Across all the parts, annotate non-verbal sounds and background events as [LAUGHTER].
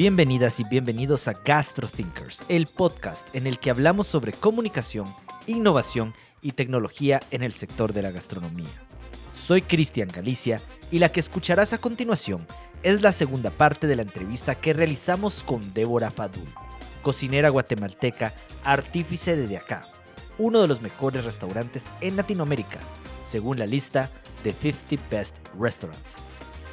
Bienvenidas y bienvenidos a Gastro Thinkers, el podcast en el que hablamos sobre comunicación, innovación y tecnología en el sector de la gastronomía. Soy Cristian Galicia y la que escucharás a continuación es la segunda parte de la entrevista que realizamos con Débora Fadul, cocinera guatemalteca, artífice de acá, uno de los mejores restaurantes en Latinoamérica, según la lista de 50 Best Restaurants.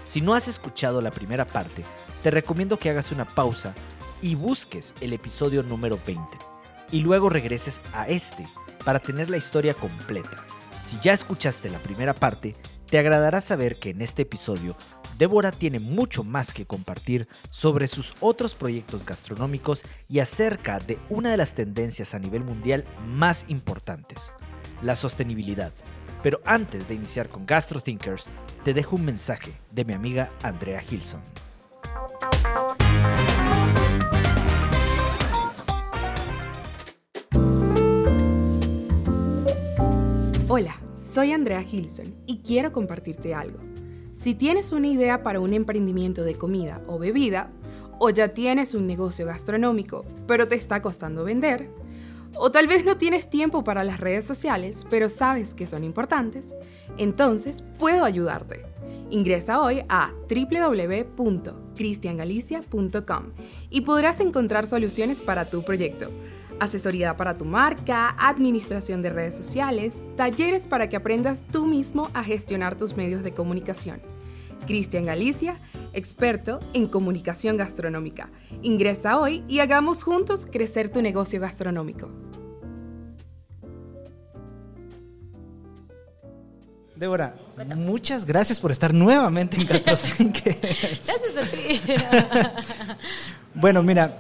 Si no has escuchado la primera parte, te recomiendo que hagas una pausa y busques el episodio número 20 y luego regreses a este para tener la historia completa. Si ya escuchaste la primera parte, te agradará saber que en este episodio Débora tiene mucho más que compartir sobre sus otros proyectos gastronómicos y acerca de una de las tendencias a nivel mundial más importantes, la sostenibilidad. Pero antes de iniciar con Gastro Thinkers, te dejo un mensaje de mi amiga Andrea Gilson. Hola, soy Andrea Gilson y quiero compartirte algo. Si tienes una idea para un emprendimiento de comida o bebida, o ya tienes un negocio gastronómico, pero te está costando vender, o tal vez no tienes tiempo para las redes sociales, pero sabes que son importantes, entonces puedo ayudarte. Ingresa hoy a www.cristiangalicia.com y podrás encontrar soluciones para tu proyecto. Asesoría para tu marca, administración de redes sociales, talleres para que aprendas tú mismo a gestionar tus medios de comunicación. Cristian Galicia, experto en comunicación gastronómica. Ingresa hoy y hagamos juntos crecer tu negocio gastronómico. Débora, muchas gracias por estar nuevamente en Castro [LAUGHS] Gracias a ti. [LAUGHS] bueno, mira,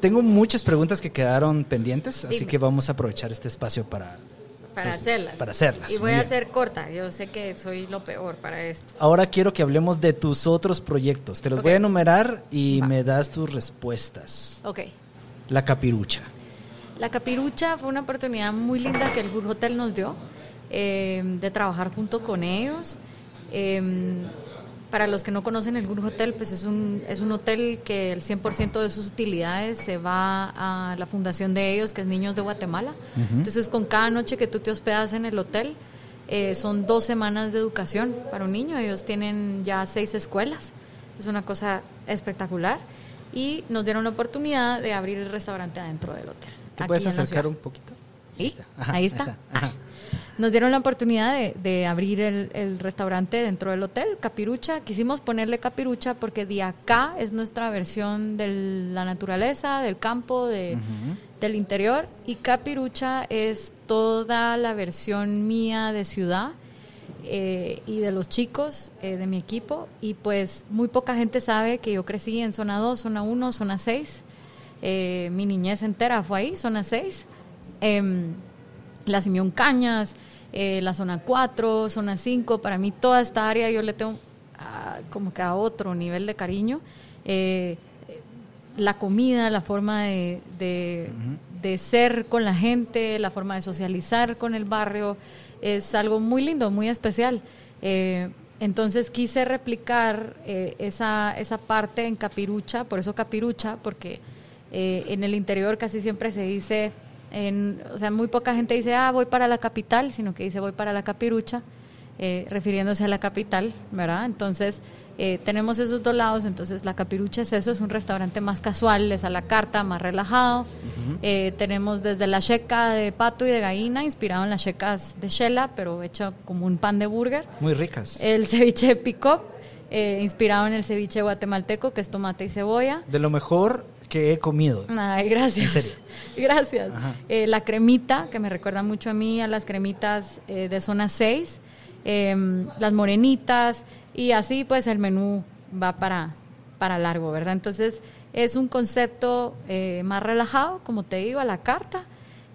tengo muchas preguntas que quedaron pendientes, así que vamos a aprovechar este espacio para para pues, hacerlas. Para hacerlas. Y voy a ser corta. Yo sé que soy lo peor para esto. Ahora quiero que hablemos de tus otros proyectos. Te los voy a enumerar y me das tus respuestas. Ok. La capirucha. La capirucha fue una oportunidad muy linda que el Burj Hotel nos dio eh, de trabajar junto con ellos. Eh, para los que no conocen el Burj Hotel, pues es un, es un hotel que el 100% de sus utilidades se va a la fundación de ellos, que es Niños de Guatemala. Entonces, con cada noche que tú te hospedas en el hotel, eh, son dos semanas de educación para un niño. Ellos tienen ya seis escuelas. Es una cosa espectacular. Y nos dieron la oportunidad de abrir el restaurante adentro del hotel. ¿Te puedes acercar un poquito? Ahí está. Ahí está nos dieron la oportunidad de, abrir el, restaurante dentro del hotel, Capirucha. Quisimos ponerle Capirucha porque de acá es nuestra versión de la naturaleza, del campo, de, del interior. Y Capirucha es toda la versión mía de ciudad. Eh, y de los chicos eh, de mi equipo. Y pues muy poca gente sabe que yo crecí en zona 2, zona 1, zona 6. Eh, mi niñez entera fue ahí, zona 6 la Simeón Cañas, eh, la zona 4, zona 5, para mí toda esta área yo le tengo ah, como que a otro nivel de cariño. Eh, la comida, la forma de, de, ser con la gente, la forma de socializar con el barrio, es algo muy lindo, muy especial. Eh, entonces quise replicar esa, esa parte en Capirucha, por eso Capirucha, porque en el interior casi siempre se dice o sea, muy poca gente dice, ah, voy para la capital, sino que dice, voy para la capirucha, eh, refiriéndose a la capital, ¿verdad? Entonces, eh, tenemos esos dos lados, entonces la capirucha es eso, es un restaurante más casual, es a la carta, más relajado. Eh, tenemos desde la checa de pato y de gallina, inspirado en las checas de Shela, pero hecho como un pan de burger. Muy ricas. El ceviche de pick-up, inspirado en el ceviche guatemalteco, que es tomate y cebolla. De lo mejor que he comido. Ay, gracias. [LAUGHS] Gracias. Eh, la cremita, que me recuerda mucho a mí, a las cremitas eh, de zona 6, em, las morenitas, y así pues el menú va para, para largo, ¿verdad? Entonces es un concepto eh, más relajado, como te digo, a la carta,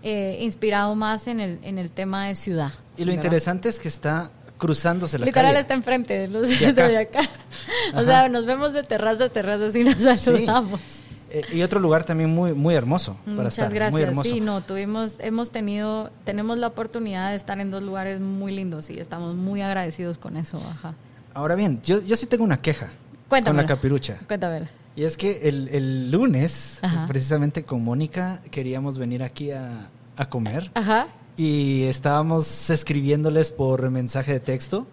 inspirado más en el, en el tema de ciudad. Y lo interesante es que está cruzándose la Literal está enfrente de, los, de acá. [LAUGHS] o sea, nos vemos de terraza a terraza y nos saludamos. Eh, y otro lugar también muy muy hermoso para Muchas estar. gracias. Muy hermoso. Sí, no, tuvimos, hemos tenido, tenemos la oportunidad de estar en dos lugares muy lindos y estamos muy agradecidos con eso. Ajá. Ahora bien, yo, yo sí tengo una queja con la capirucha. Cuéntame. Y es que el, el lunes, Ajá. precisamente con Mónica, queríamos venir aquí a, a comer Ajá. y estábamos escribiéndoles por mensaje de texto.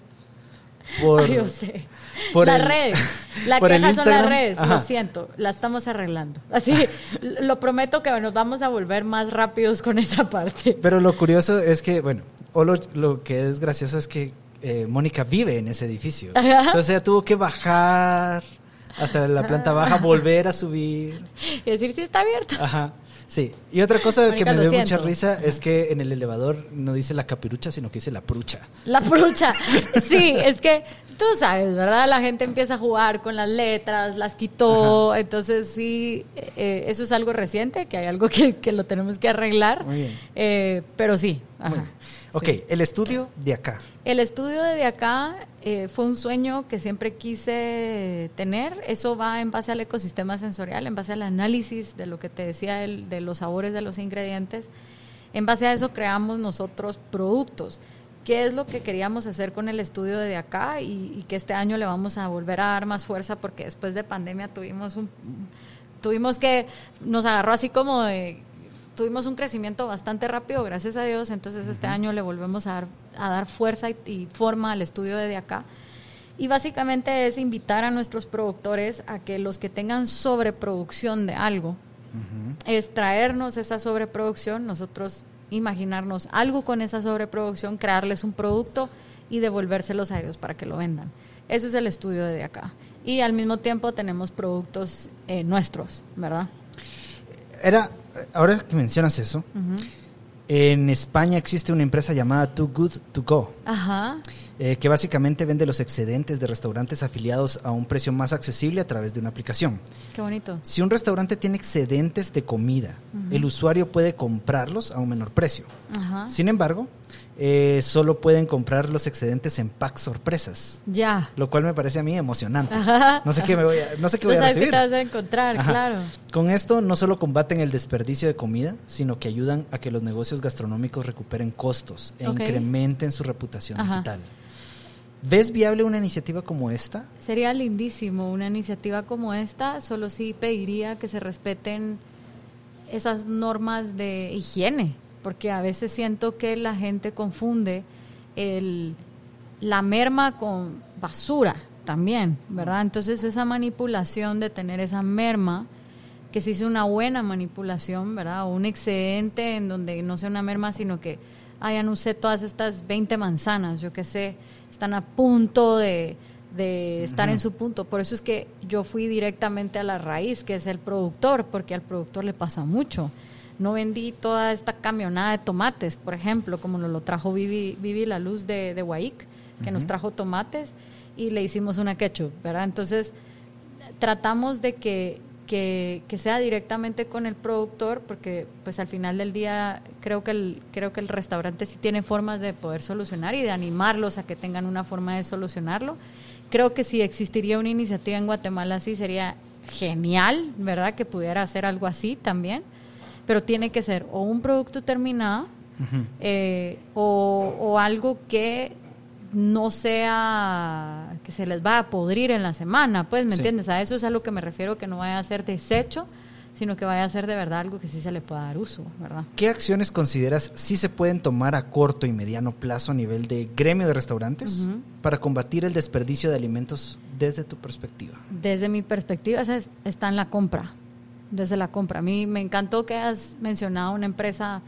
Por, Ay, yo sé. por las el- redes. La por queja son las redes. Ajá. Lo siento. La estamos arreglando. Así, lo prometo que nos vamos a volver más rápidos con esa parte. Pero lo curioso es que, bueno, o lo, lo que es gracioso es que eh, Mónica vive en ese edificio. Ajá. Entonces ella tuvo que bajar hasta la planta baja, volver a subir. Y decir si está abierto. Ajá. Sí. Y otra cosa que me dio mucha risa es que en el elevador no dice la capirucha, sino que dice la prucha. La frucha. Sí, es que tú sabes, ¿verdad? La gente empieza a jugar con las letras, las quitó. Entonces, sí, eh, eso es algo reciente, que hay algo que, que lo tenemos que arreglar. Muy bien. Eh, pero sí. ajá. Muy bien. Ok, Sí. el estudio de acá. El estudio de acá eh, fue un sueño que siempre quise tener. Eso va en base al ecosistema sensorial, en base al análisis de lo que te decía el- de los sabores de los ingredientes. En base a eso creamos nosotros productos. ¿Qué es lo que queríamos hacer con el estudio de acá y, y que este año le vamos a volver a dar más fuerza porque después de pandemia tuvimos un tuvimos que nos agarró así como de tuvimos un crecimiento bastante rápido, gracias a Dios, entonces este año le volvemos a dar, a dar fuerza y, y forma al estudio de acá. Y básicamente es invitar a nuestros productores a que los que tengan sobreproducción de algo, es traernos esa sobreproducción, nosotros imaginarnos algo con esa sobreproducción, crearles un producto y devolvérselos a ellos para que lo vendan. Eso es el estudio de acá. Y al mismo tiempo tenemos productos eh, nuestros, ¿verdad? Era, ahora que mencionas eso, en España existe una empresa llamada Too Good To Go. Ajá. eh, que básicamente vende los excedentes de restaurantes afiliados a un precio más accesible a través de una aplicación. Qué bonito. Si un restaurante tiene excedentes de comida, el usuario puede comprarlos a un menor precio. Ajá. Sin embargo, eh, solo pueden comprar los excedentes en packs sorpresas, Ya. lo cual me parece a mí emocionante. Ajá. No sé qué me voy a, no sé qué [LAUGHS] No voy a qué recibir. te vas a encontrar, Ajá. claro. Con esto no solo combaten el desperdicio de comida, sino que ayudan a que los negocios gastronómicos recuperen costos e incrementen su reputación Ajá. digital. ¿Ves viable una iniciativa como esta? Sería lindísimo una iniciativa como esta, solo sí pediría que se respeten esas normas de higiene, porque a veces siento que la gente confunde el, la merma con basura también, ¿verdad? Entonces esa manipulación de tener esa merma, que sí sea una buena manipulación, ¿verdad? O un excedente en donde no sea una merma, sino que hayan usé todas estas 20 manzanas, yo qué sé, están a punto de, de estar en su punto. Por eso es que yo fui directamente a la raíz, que es el productor, porque al productor le pasa mucho. No vendí toda esta camionada de tomates, por ejemplo, como nos lo trajo Vivi, Vivi La Luz de, de que nos trajo tomates y le hicimos una ketchup, ¿verdad? Entonces, tratamos de que, que, que sea directamente con el productor, porque pues al final del día creo que, el, creo que el restaurante sí tiene formas de poder solucionar y de animarlos a que tengan una forma de solucionarlo. Creo que si existiría una iniciativa en Guatemala así sería genial, ¿verdad? Que pudiera hacer algo así también, pero tiene que ser o un producto terminado eh, o, o algo que no sea que se les va a podrir en la semana, pues, ¿me Sí. entiendes? A eso es a lo que me refiero, que no vaya a ser desecho, sino que vaya a ser de verdad algo que sí se le pueda dar uso, ¿verdad? ¿Qué acciones consideras sí se pueden tomar a corto y mediano plazo a nivel de gremio de restaurantes para combatir el desperdicio de alimentos desde tu perspectiva? Desde mi perspectiva, está en la compra, desde la compra. A mí me encantó que has mencionado una empresa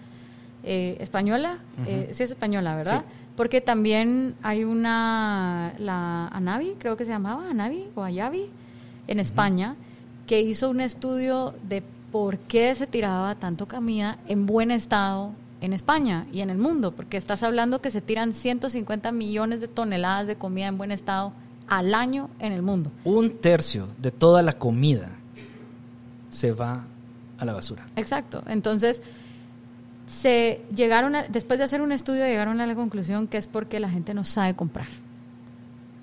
eh, española, eh, sí es española, ¿verdad? Sí. Porque también hay una, la Anavi, creo que se llamaba, Anavi o Ayavi, en España, que hizo un estudio de por qué se tiraba tanto comida en buen estado en España y en el mundo, porque estás hablando que se tiran 150 millones de toneladas de comida en buen estado al año en el mundo. Un tercio de toda la comida se va a la basura. Exacto. Entonces, se llegaron después de hacer un estudio, llegaron a la conclusión que es porque la gente no sabe comprar.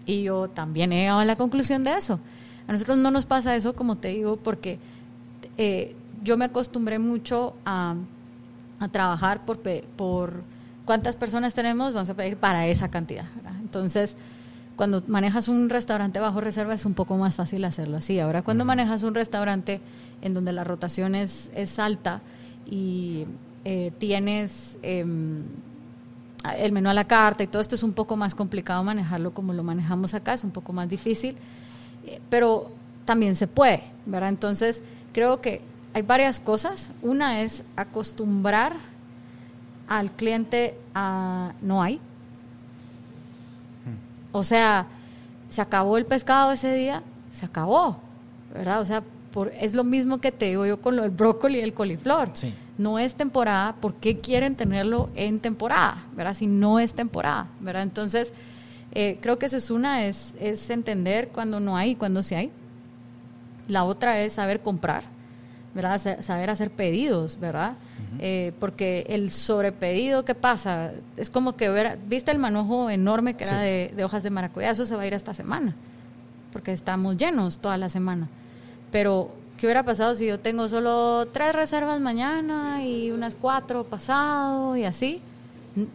Y yo también he llegado a la conclusión de eso. A nosotros no nos pasa eso, como te digo, porque eh, yo me acostumbré mucho a, trabajar por, cuántas personas tenemos, vamos a pedir para esa cantidad. Entonces, cuando manejas un restaurante bajo reserva es un poco más fácil hacerlo así. Ahora, cuando manejas un restaurante en donde la rotación es, es alta y eh, tienes em, el menú a la carta y todo esto es un poco más complicado manejarlo como lo manejamos acá, es un poco más difícil, eh, pero también se puede, ¿verdad? Entonces, creo que hay varias cosas. Una es acostumbrar al cliente a no hay. O sea, se acabó el pescado ese día, se acabó, ¿verdad? O sea, por, es lo mismo que te digo yo con lo del brócoli y el coliflor. No es temporada, ¿por qué quieren tenerlo en temporada? ¿Verdad? Si no es temporada, ¿verdad? Entonces, eh, creo que esa es una, es, es entender cuando no hay y cuando sí hay. La otra es saber comprar, ¿verdad? Saber hacer pedidos, ¿verdad? Eh, porque el sobrepedido que pasa es como que ver, viste el manojo enorme que era de, hojas de maracuyá, eso se va a ir esta semana, porque estamos llenos toda la semana. Pero, ¿qué hubiera pasado si yo tengo solo tres reservas mañana y unas cuatro pasado y así?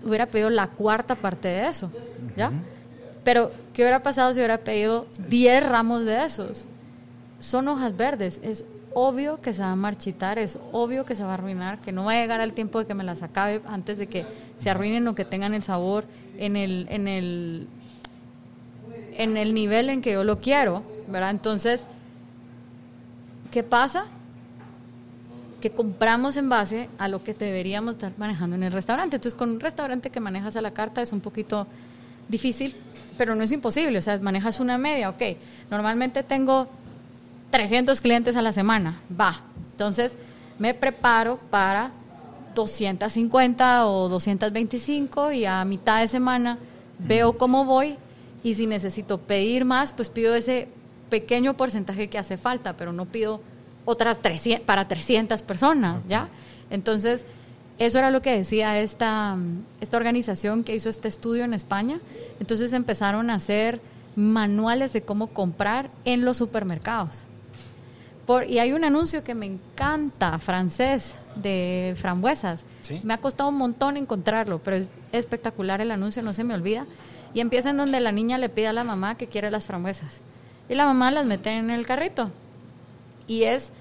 Hubiera pedido la cuarta parte de eso, ¿ya? Pero, ¿qué hubiera pasado si hubiera pedido diez ramos de esos? Son hojas verdes, es obvio que se va a marchitar, es obvio que se va a arruinar, que no va a llegar al tiempo de que me las acabe antes de que se arruinen o que tengan el sabor en el, en el, en el nivel en que yo lo quiero, ¿verdad? Entonces, ¿qué pasa? Que compramos en base a lo que deberíamos estar manejando en el restaurante. Entonces, con un restaurante que manejas a la carta es un poquito difícil, pero no es imposible. O sea, manejas una media, ok. Normalmente tengo 300 clientes a la semana, va. Entonces me preparo para 250 o 225 y a mitad de semana veo cómo voy y si necesito pedir más, pues pido ese pequeño porcentaje que hace falta, pero no pido otras 300, para 300 personas, ¿ya? Entonces, eso era lo que decía esta, esta organización que hizo este estudio en España. Entonces empezaron a hacer manuales de cómo comprar en los supermercados y hay un anuncio que me encanta, francés, de frambuesas. Me ha costado un montón encontrarlo, pero es espectacular el anuncio, no se me olvida. Y empieza en donde la niña le pide a la mamá que quiere las frambuesas. Y la mamá las mete en el carrito. Y es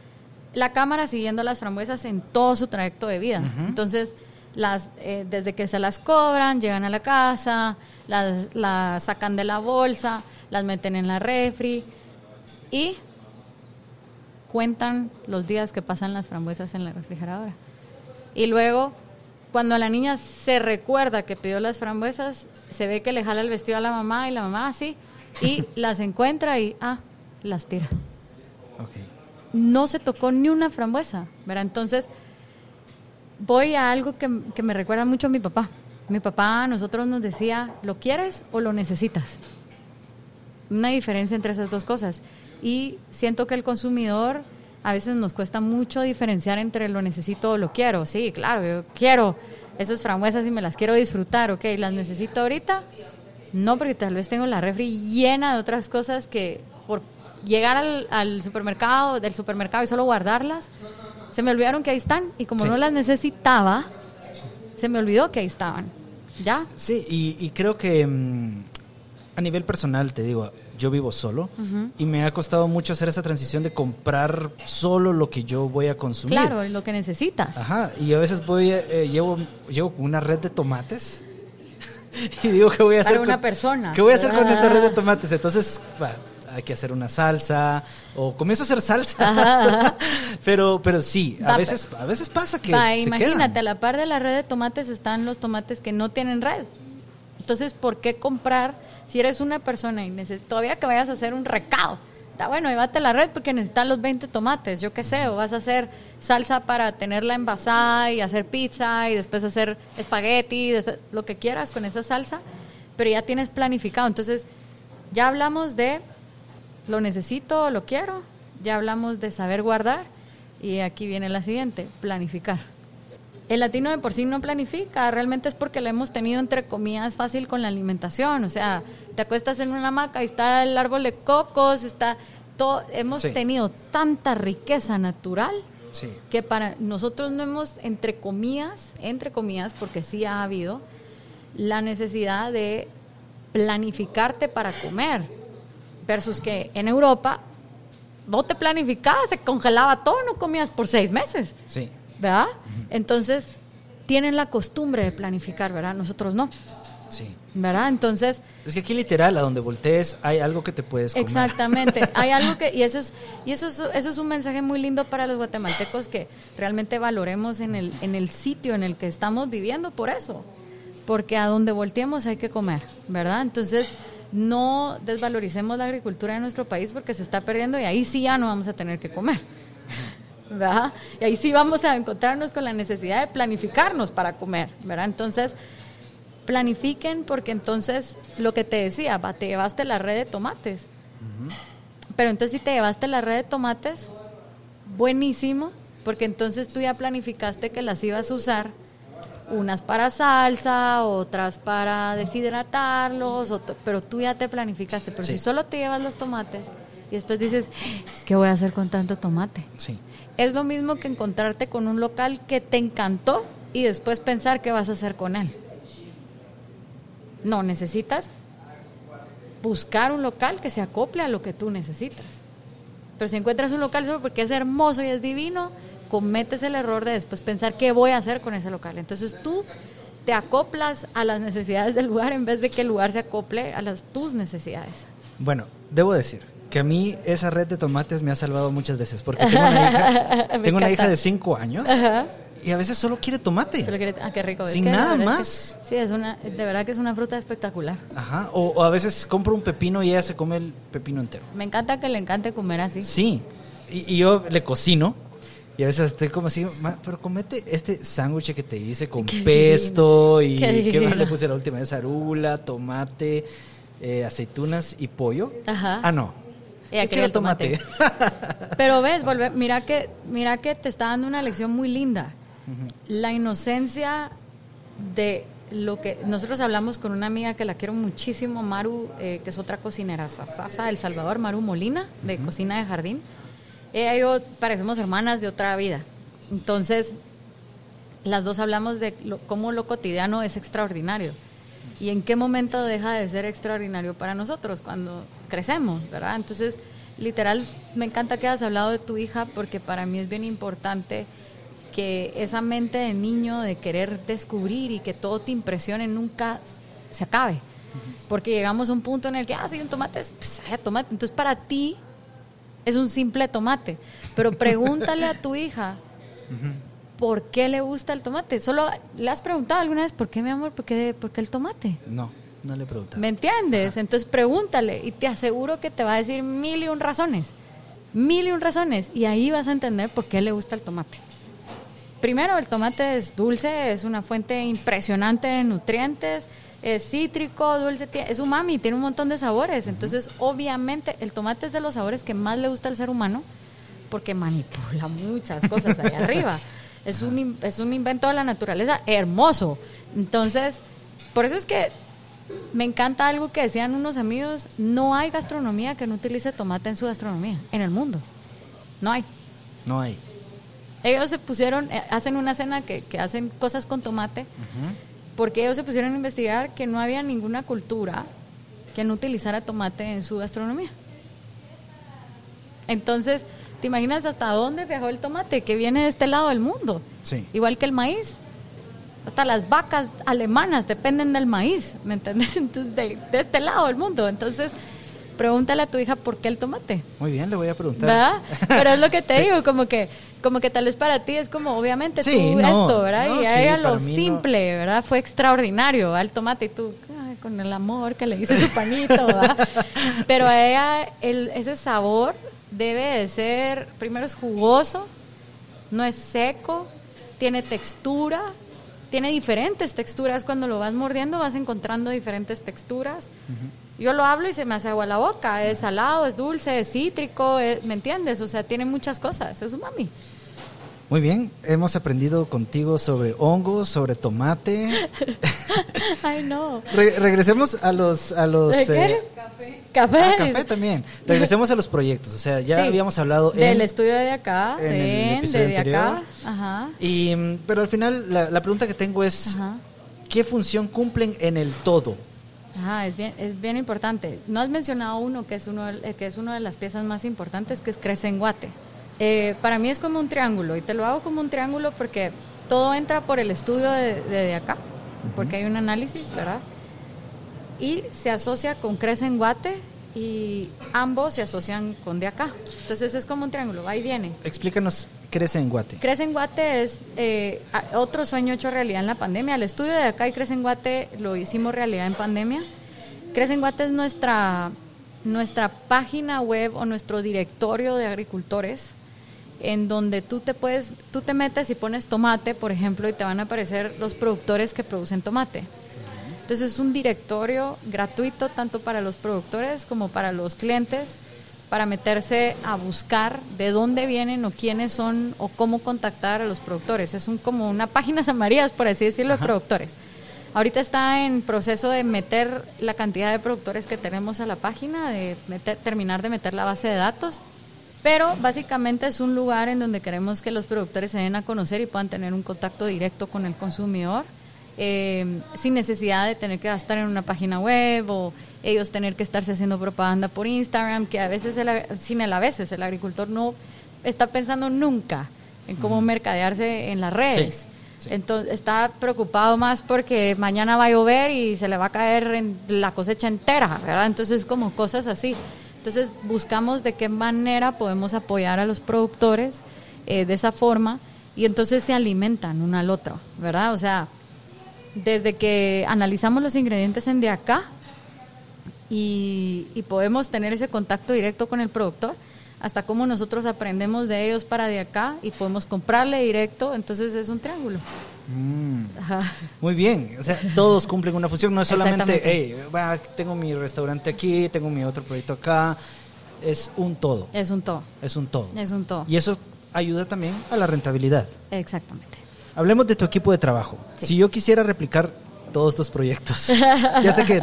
la cámara siguiendo las frambuesas en todo su trayecto de vida. Entonces, las, eh, desde que se las cobran, llegan a la casa, las, las sacan de la bolsa, las meten en la refri y cuentan los días que pasan las frambuesas en la refrigeradora. Y luego, cuando la niña se recuerda que pidió las frambuesas, se ve que le jala el vestido a la mamá y la mamá así, y [LAUGHS] las encuentra y, ah, las tira. No se tocó ni una frambuesa, ¿verdad? Entonces, voy a algo que, que me recuerda mucho a mi papá. Mi papá a nosotros nos decía, ¿lo quieres o lo necesitas? Una diferencia entre esas dos cosas y siento que el consumidor a veces nos cuesta mucho diferenciar entre lo necesito o lo quiero. Sí, claro, yo quiero esas frambuesas y me las quiero disfrutar, ok, las necesito ahorita. No, porque tal vez tengo la refri llena de otras cosas que por llegar al, supermercado, del supermercado y solo guardarlas, se me olvidaron que ahí están y como no las necesitaba, se me olvidó que ahí estaban. ¿Ya? Sí, y, creo que mm, a nivel personal, te digo, yo vivo solo y me ha costado mucho hacer esa transición de comprar solo lo que yo voy a consumir. Claro, lo que necesitas. Ajá, y a veces voy, eh, llevo, llevo una red de tomates [LAUGHS] y digo que voy a hacer... Para una persona. ¿Qué voy a hacer con esta red de tomates? Entonces, hay que hacer una salsa o comienzo a hacer salsa. [LAUGHS] pero pero sí, a veces a veces pasa que imagínate, a la par de la red de tomates están los tomates que no tienen red. Entonces, ¿por qué comprar si eres una persona y todavía que vayas a hacer un recado? Está bueno, llévate la red porque necesitas los 20 tomates, yo qué sé, o vas a hacer salsa para tenerla envasada y hacer pizza y después hacer espagueti, lo que quieras con esa salsa, pero ya tienes planificado. Entonces, ya hablamos de lo necesito, lo quiero, ya hablamos de saber guardar y aquí viene la siguiente, planificar. El latino de por sí no planifica, realmente es porque lo hemos tenido entre comillas fácil con la alimentación, o sea, te acuestas en una hamaca y está el árbol de cocos, está todo, hemos tenido tanta riqueza natural que para nosotros no hemos entre comillas, entre comillas, porque sí ha habido la necesidad de planificarte para comer. Versus que en Europa no te planificabas, se congelaba todo, no comías por seis meses. Sí. ¿Verdad? Entonces, tienen la costumbre de planificar, ¿verdad? Nosotros no. Sí. ¿Verdad? Entonces, Es que aquí literal, a donde voltees, hay algo que te puedes comer. Exactamente. [LAUGHS] Hay algo que, y eso es, y eso es, eso es un mensaje muy lindo para los guatemaltecos que realmente valoremos en el, en el sitio en el que estamos viviendo por eso. Porque a donde volteemos hay que comer, ¿verdad? Entonces, no desvaloricemos la agricultura de nuestro país porque se está perdiendo y ahí sí ya no vamos a tener que comer. ¿Verdad? Y ahí sí vamos a encontrarnos con la necesidad de planificarnos para comer, ¿verdad? Entonces, planifiquen porque entonces lo que te decía, va, te llevaste la red de tomates. Pero entonces si te llevaste la red de tomates, buenísimo, porque entonces tú ya planificaste que las ibas a usar, unas para salsa, otras para deshidratarlos, pero tú ya te planificaste. Pero Sí. si solo te llevas los tomates y después dices, ¿qué voy a hacer con tanto tomate? Sí. Es lo mismo que encontrarte con un local que te encantó y después pensar qué vas a hacer con él. No, necesitas buscar un local que se acople a lo que tú necesitas. Pero si encuentras un local solo porque es hermoso y es divino, cometes el error de después pensar qué voy a hacer con ese local. Entonces tú te acoplas a las necesidades del lugar en vez de que el lugar se acople a las tus necesidades. Bueno, debo decir que a mí esa red de tomates me ha salvado muchas veces porque tengo una [LAUGHS] hija, tengo una hija de 5 años Ajá. y a veces solo quiere tomate. Solo quiere- ah, qué rico. Es Sin que la nada es más. que- sí, es una, de verdad que es una fruta espectacular. Ajá. O, o a veces compro un pepino y ella se come el pepino entero. Me encanta que le encante comer así. Sí. Y, y yo le cocino. Y a veces estoy como así, "Ma, pero comete este sándwich que te hice con Qué pesto y Qué más le puse la última vez, arula, tomate, eh, aceitunas y pollo. Ajá. Ah, no. Ella quería el tomate. [LAUGHS] Pero ves, volve, mira que mira que te está dando una lección muy linda. La inocencia de lo que nosotros hablamos con una amiga que la quiero muchísimo, Maru, eh, que es otra cocinera, Sasa del Salvador, Maru Molina, de Cocina de Jardín. Ella y yo parecemos hermanas de otra vida. Entonces, las dos hablamos de lo- cómo lo cotidiano es extraordinario. ¿Y en qué momento deja de ser extraordinario para nosotros? Cuando crecemos, ¿verdad? Entonces, literal, me encanta que hayas hablado de tu hija porque para mí es bien importante que esa mente de niño de querer descubrir y que todo te impresione nunca se acabe. Porque llegamos a un punto en el que, ah, sí, un tomate es pues, tomate. Entonces, para ti es un simple tomate. Pero pregúntale a tu hija por qué le gusta el tomate. Solo le has preguntado alguna vez, ¿por qué, mi amor? ¿Por qué, por qué el tomate? No, no le he preguntado. ¿Me entiendes? Entonces pregúntale y te aseguro que te va a decir mil y un razones. Mil y un razones. Y ahí vas a entender por qué le gusta el tomate. Primero, el tomate es dulce, es una fuente impresionante de nutrientes, es cítrico, dulce, es umami, tiene un montón de sabores. Entonces, obviamente, el tomate es de los sabores que más le gusta al ser humano porque manipula muchas cosas ahí [LAUGHS] arriba. Es un, es un invento de la naturaleza hermoso. Entonces, por eso es que me encanta algo que decían unos amigos, no hay gastronomía que no utilice tomate en su gastronomía, en el mundo. No hay. No hay. Ellos se pusieron, eh, hacen una cena que, que hacen cosas con tomate, porque ellos se pusieron a investigar que no había ninguna cultura que no utilizara tomate en su gastronomía. Entonces, ¿te imaginas hasta dónde viajó el tomate que viene de este lado del mundo? Sí. Igual que el maíz. Hasta las vacas alemanas dependen del maíz, ¿me entiendes? [LAUGHS] Entonces, de, de este lado del mundo. Entonces, pregúntale a tu hija por qué el tomate. Muy bien, le voy a preguntar. ¿Verdad? Pero es lo que te [LAUGHS] Sí. digo, como que como que tal vez para ti es como obviamente Sí, tú no, esto, ¿verdad? no, y a ella lo no. simple, ¿verdad? Fue extraordinario, ¿verdad? El tomate y tú ay, con el amor que le hice su panito, ¿verdad? [LAUGHS] Pero a ella el, ese sabor debe de ser, primero es jugoso, no es seco, tiene textura, tiene diferentes texturas. Cuando lo vas mordiendo vas encontrando diferentes texturas. Yo lo hablo y se me hace agua la boca. Es salado, es dulce, es cítrico, es- ¿me entiendes? O sea, tiene muchas cosas. Es un mami. Muy bien, hemos aprendido contigo sobre hongos, sobre tomate. [LAUGHS] Ay, no. Re- regresemos a los... A los ¿De qué? eh, Café. ah, café también. Regresemos a los proyectos. O sea, ya Sí. habíamos hablado Del en... estudio de acá, en el de, episodio de, anterior. acá. Ajá. Y, pero al final la, la pregunta que tengo es, Ajá. ¿qué función cumplen en el todo? Ajá, es bien, es bien importante. No has mencionado uno que es uno, eh, que es una de las piezas más importantes, que es Crece en Guate. Eh, para mí es como un triángulo, y te lo hago como un triángulo porque todo entra por el estudio de, de, acá, porque hay un análisis, ¿verdad? Y se asocia con Crece en Guate y ambos se asocian con de acá. Entonces es como un triángulo, va y viene. Explícanos, Crece en Guate. Crece en Guate es eh, otro sueño hecho realidad en la pandemia. El estudio de acá y Crece en Guate lo hicimos realidad en pandemia. Crece en Guate es nuestra, nuestra página web o nuestro directorio de agricultores en donde tú te puedes, tú te metes y pones tomate, por ejemplo, y te van a aparecer los productores que producen tomate. Entonces es un directorio gratuito tanto para los productores como para los clientes para meterse a buscar de dónde vienen o quiénes son o cómo contactar a los productores. Es un, como una página Samarías, por así decirlo, de productores. Ahorita está en proceso de meter la cantidad de productores que tenemos a la página, de terminar de meter la base de datos. Pero básicamente es un lugar en donde queremos que los productores se den a conocer y puedan tener un contacto directo con el consumidor eh, sin necesidad de tener que gastar en una página web o ellos tener que estarse haciendo propaganda por Instagram, que a veces, el, sin el a veces, el agricultor no está pensando nunca en cómo mercadearse en las redes. Entonces está preocupado más porque mañana va a llover y se le va a caer en la cosecha entera, ¿verdad? Entonces como cosas así. Entonces buscamos de qué manera podemos apoyar a los productores eh, de esa forma y entonces se alimentan uno al otro, ¿verdad? O sea, desde que analizamos los ingredientes en de acá y, podemos tener ese contacto directo con el productor, hasta cómo nosotros aprendemos de ellos para de acá y podemos comprarle directo, entonces es un triángulo. Mm. Muy bien, o sea, todos cumplen una función, no es solamente, hey, tengo mi restaurante aquí, tengo mi otro proyecto acá, es un todo. Es un todo. Es un todo. Es un todo. Y eso ayuda también a la rentabilidad. Exactamente. Hablemos de tu equipo de trabajo. Si yo quisiera replicar todos estos proyectos, [LAUGHS] ya sé que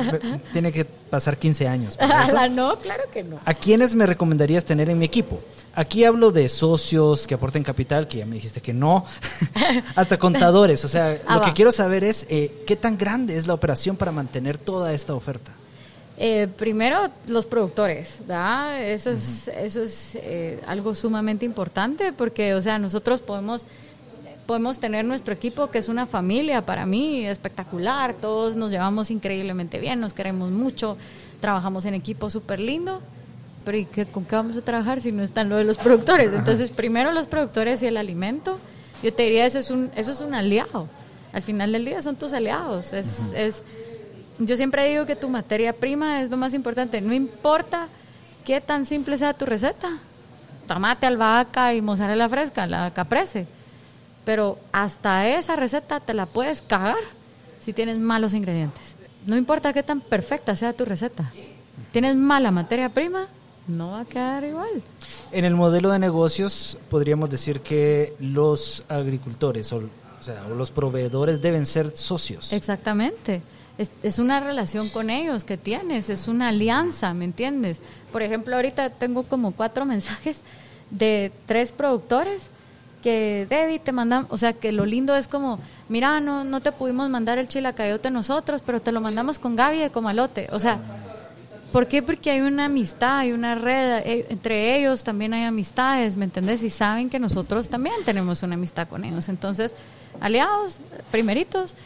tiene que pasar 15 años. [LAUGHS] no, claro que no. ¿A quiénes me recomendarías tener en mi equipo? Aquí hablo de socios que aporten capital, que ya me dijiste que no, [LAUGHS] hasta contadores. O sea, ah, lo que quiero saber es eh, qué tan grande es la operación para mantener toda esta oferta. Eh, primero, los productores, ¿verdad? Eso es, eso es eh, algo sumamente importante porque, o sea, nosotros podemos podemos tener nuestro equipo, que es una familia para mí espectacular, todos nos llevamos increíblemente bien, nos queremos mucho, trabajamos en equipo súper lindo, pero ¿y qué, con qué vamos a trabajar si no están lo de los productores? Entonces, primero los productores y el alimento, yo te diría, eso es un, eso es un aliado, al final del día son tus aliados, es, es, yo siempre digo que tu materia prima es lo más importante, no importa qué tan simple sea tu receta, tomate, albahaca y mozzarella fresca, la caprese pero hasta esa receta te la puedes cagar si tienes malos ingredientes. No importa qué tan perfecta sea tu receta. Tienes mala materia prima, no va a quedar igual. En el modelo de negocios podríamos decir que los agricultores o, sea, los proveedores deben ser socios. Exactamente. Es, es, una relación con ellos que tienes, es una alianza, ¿me entiendes? Por ejemplo, ahorita tengo como cuatro mensajes de tres productores que Debbie te mandan, o sea, que lo lindo es como, mira, no, no te pudimos mandar el chilacayote nosotros, pero te lo mandamos con Gaby de Comalote. O sea, ¿por qué? Porque hay una amistad, hay una red, eh, entre ellos también hay amistades, ¿me entendés? Y saben que nosotros también tenemos una amistad con ellos. Entonces, aliados, primeritos,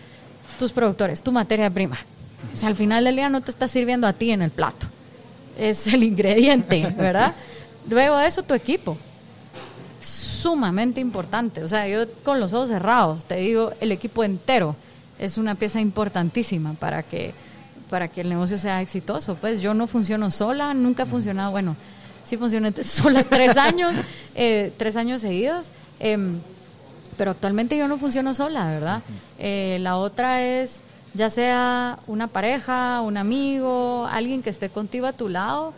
tus productores, tu materia prima. O sea, al final del día no te está sirviendo a ti en el plato. Es el ingrediente, ¿verdad? [LAUGHS] Luego de eso, tu equipo sumamente importante. O sea, yo con los ojos cerrados, te digo, el equipo entero es una pieza importantísima para que, para que el negocio sea exitoso. Pues yo no funciono sola, nunca he funcionado, bueno, sí funcioné [LAUGHS] sola tres años, eh, tres años seguidos, em, pero actualmente yo no funciono sola, ¿verdad? Eh, la otra es ya sea una pareja, un amigo, alguien que esté contigo a tu lado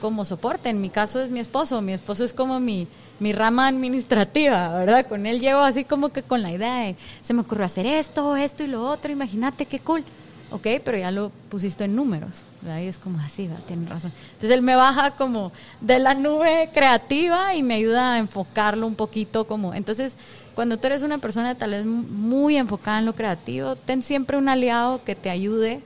como soporte. En mi caso es mi esposo, mi esposo es como mi, mi rama administrativa, ¿verdad? Con él llevo así como que con la idea de, se me ocurrió hacer esto, esto y lo otro, imagínate qué cool. Ok, pero ya lo pusiste en números, ¿verdad? Y es como así, ¿verdad? Tienes razón. Entonces él me baja como de la nube creativa y me ayuda a enfocarlo un poquito como... Entonces, cuando tú eres una persona tal vez muy enfocada en lo creativo, ten siempre un aliado que te ayude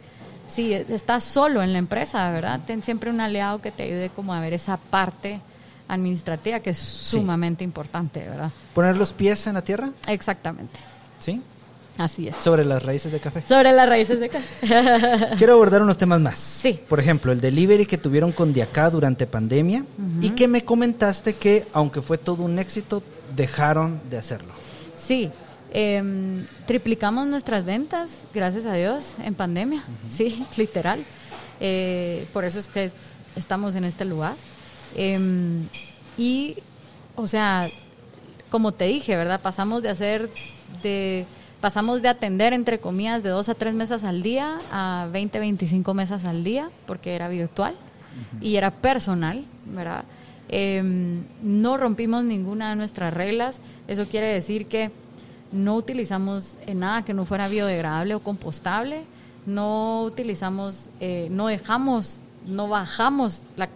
si estás solo en la empresa, ¿verdad? Ten siempre un aliado que te ayude como a ver esa parte administrativa que es sumamente importante, ¿verdad? ¿Poner los pies en la tierra? Exactamente. ¿Sí? Así es. Sobre las raíces de café. Sobre las raíces de café. [LAUGHS] Quiero abordar unos temas más. Sí. Por ejemplo, el delivery que tuvieron con Diacá durante pandemia y que me comentaste que, aunque fue todo un éxito, dejaron de hacerlo. Sí. Em, triplicamos nuestras ventas, gracias a Dios, en pandemia. Sí, [LAUGHS] literal. Eh, por eso es que estamos en este lugar. Em, y, o sea, como te dije, ¿verdad? Pasamos de hacer de pasamos de atender entre comillas de dos a tres mesas al día a 20, 25 mesas al día porque era virtual y era personal, ¿verdad? Em, no rompimos ninguna de nuestras reglas. Eso quiere decir que no utilizamos nada que no fuera biodegradable o compostable. No utilizamos, eh, no dejamos, no bajamos la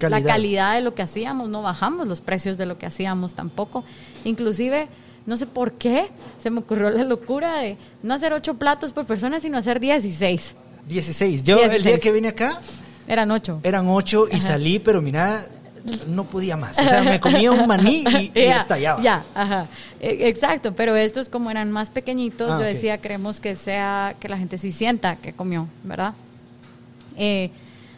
la calidad de lo que hacíamos, no bajamos los precios de lo que hacíamos tampoco. Inclusive no sé por qué, se me ocurrió la locura de no hacer ocho platos por persona, sino hacer 16. 16. Yo el día que vine acá... Eran ocho. Eran ocho y salí, pero mira, no podía más. O sea, me comía un maní y, [LAUGHS] ya, estallaba. Ya, ajá. E, exacto, pero estos como eran más pequeñitos, ah, yo decía, queremos que sea, que la gente sí sienta que comió, ¿verdad? Eh,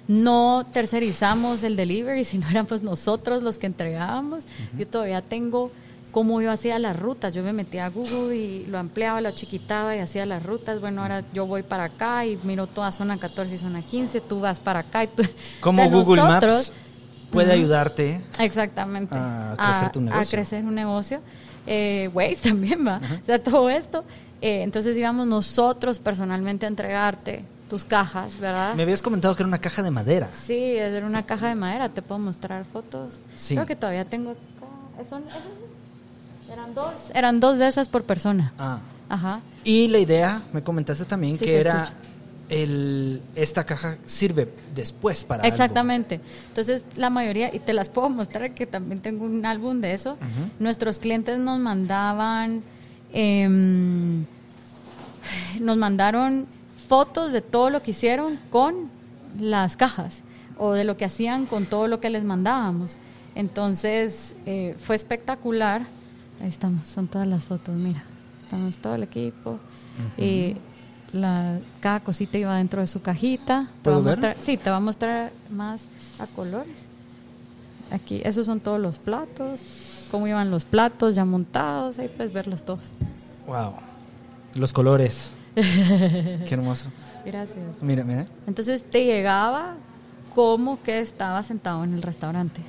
no tercerizamos el delivery, [LAUGHS] sino éramos nosotros los que entregábamos. Yo todavía tengo cómo yo hacía las rutas. Yo me metía a Google y lo ampliaba, lo chiquitaba y hacía las rutas. Bueno, ahora yo voy para acá y miro toda zona 14 y zona 15, tú vas para acá. Y tú, [LAUGHS] [LAUGHS] ¿Cómo Google Maps puede ayudarte exactamente a crecer tu negocio? A crecer un negocio. Eh, Waze también va. O sea, todo esto. Eh, entonces íbamos nosotros personalmente a entregarte tus cajas, ¿verdad? Me habías comentado que era una caja de madera. Sí, era una caja de madera. Te puedo mostrar fotos. Sí. Creo que todavía tengo acá. Son, eran dos, eran dos de esas por persona. Ah. Ajá. Y la idea, me comentaste también que era el, esta caja sirve después para Exactamente. Entonces, la mayoría, y te las puedo mostrar que también tengo un álbum de eso, nuestros clientes nos mandaban, em, nos mandaron fotos de todo lo que hicieron con las cajas o de lo que hacían con todo lo que les mandábamos. Entonces, eh, fue espectacular Ahí estamos, son todas las fotos, mira. Estamos todo el equipo. y la, cada cosita iba dentro de su cajita. Te a mostrar, sí, te va a mostrar más a colores. Aquí, esos son todos los platos, cómo iban los platos ya montados, ahí puedes verlos todos. Wow. Los colores. [LAUGHS] Qué hermoso. Gracias. Mira, mira. Entonces te llegaba como que estaba sentado en el restaurante.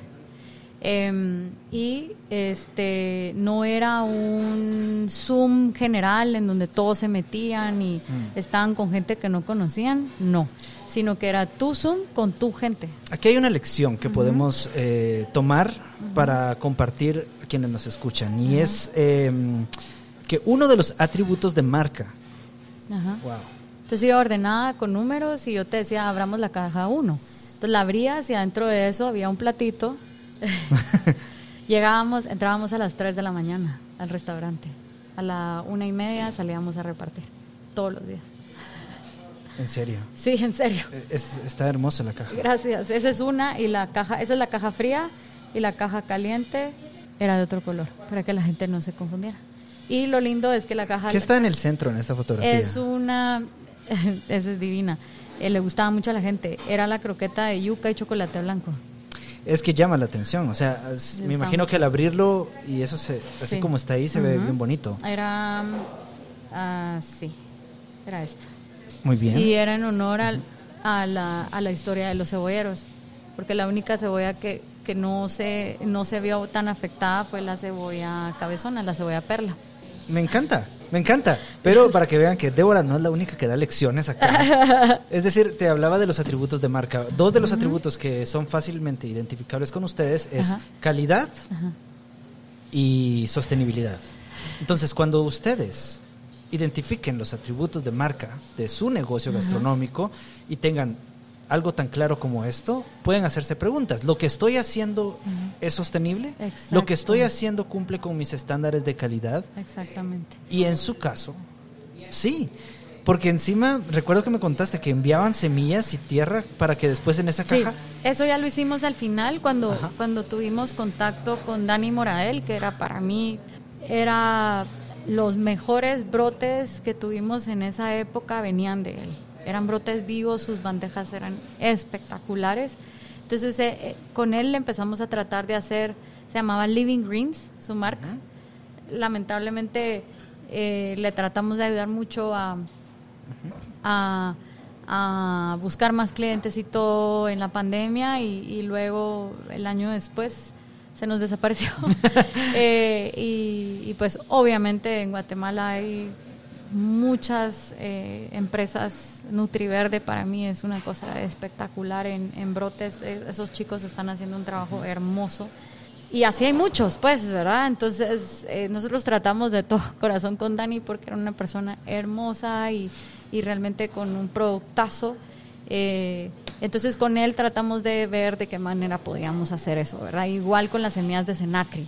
Em, y este no era un Zoom general en donde todos se metían y mm. estaban con gente que no conocían, no, sino que era tu Zoom con tu gente. Aquí hay una lección que podemos eh, tomar para compartir a quienes nos escuchan y es em, que uno de los atributos de marca. Wow. Entonces iba ordenada con números y yo te decía, abramos la caja 1. Entonces la abrías y adentro de eso había un platito [LAUGHS] Llegábamos, entrábamos a las 3 de la mañana al restaurante. A la una y media salíamos a repartir, todos los días. ¿En serio? Sí, en serio. Eh, está hermosa la caja. Gracias. Esa es una y la caja, esa es la caja fría y la caja caliente era de otro color, para que la gente no se confundiera. Y lo lindo es que la caja... ¿Qué está en el centro en esta fotografía? Es una... [LAUGHS] esa es divina. Eh, le gustaba mucho a la gente. Era la croqueta de yuca y chocolate blanco es que llama la atención. O sea, me imagino que al abrirlo y eso se, así como está ahí se ve bien bonito. Era, uh, sí, era esto. Muy bien. Y era en honor a, la, a la historia de los cebolleros, porque la única cebolla que, que no, se, no se vio tan afectada fue la cebolla cabezona, la cebolla perla. Me encanta. Me encanta, pero para que vean que Débora no es la única que da lecciones acá. [LAUGHS] Es decir, te hablaba de los atributos de marca. Dos de los atributos que son fácilmente identificables con ustedes es calidad y sostenibilidad. Entonces, cuando ustedes identifiquen los atributos de marca de su negocio gastronómico y tengan algo tan claro como esto, pueden hacerse preguntas. ¿Lo que estoy haciendo es sostenible? ¿Lo que estoy haciendo cumple con mis estándares de calidad? Exactamente. Y en su caso, sí. Porque encima, recuerdo que me contaste que enviaban semillas y tierra para que después en esa caja... Sí, eso ya lo hicimos al final cuando, cuando tuvimos contacto con Dani Morael, que era para mí, era los mejores brotes que tuvimos en esa época venían de él. Eran brotes vivos, sus bandejas eran espectaculares. Entonces eh, eh, con él empezamos a tratar de hacer, se llamaba Living Greens, su marca. Lamentablemente eh, le tratamos de ayudar mucho a, a, buscar más clientes y todo en la pandemia y, luego el año después se nos desapareció. [LAUGHS] [LAUGHS] y, pues obviamente en Guatemala hay muchas eh, empresas Nutriverde para mí es una cosa espectacular en, en, brotes. Eh, esos chicos están haciendo un trabajo hermoso. Y así hay muchos, pues, ¿verdad? Entonces, eh, nosotros tratamos de todo corazón con Dani porque era una persona hermosa y, y realmente con un productazo. entonces, con él tratamos de ver de qué manera podíamos hacer eso, ¿verdad? Igual con las semillas de Senacri.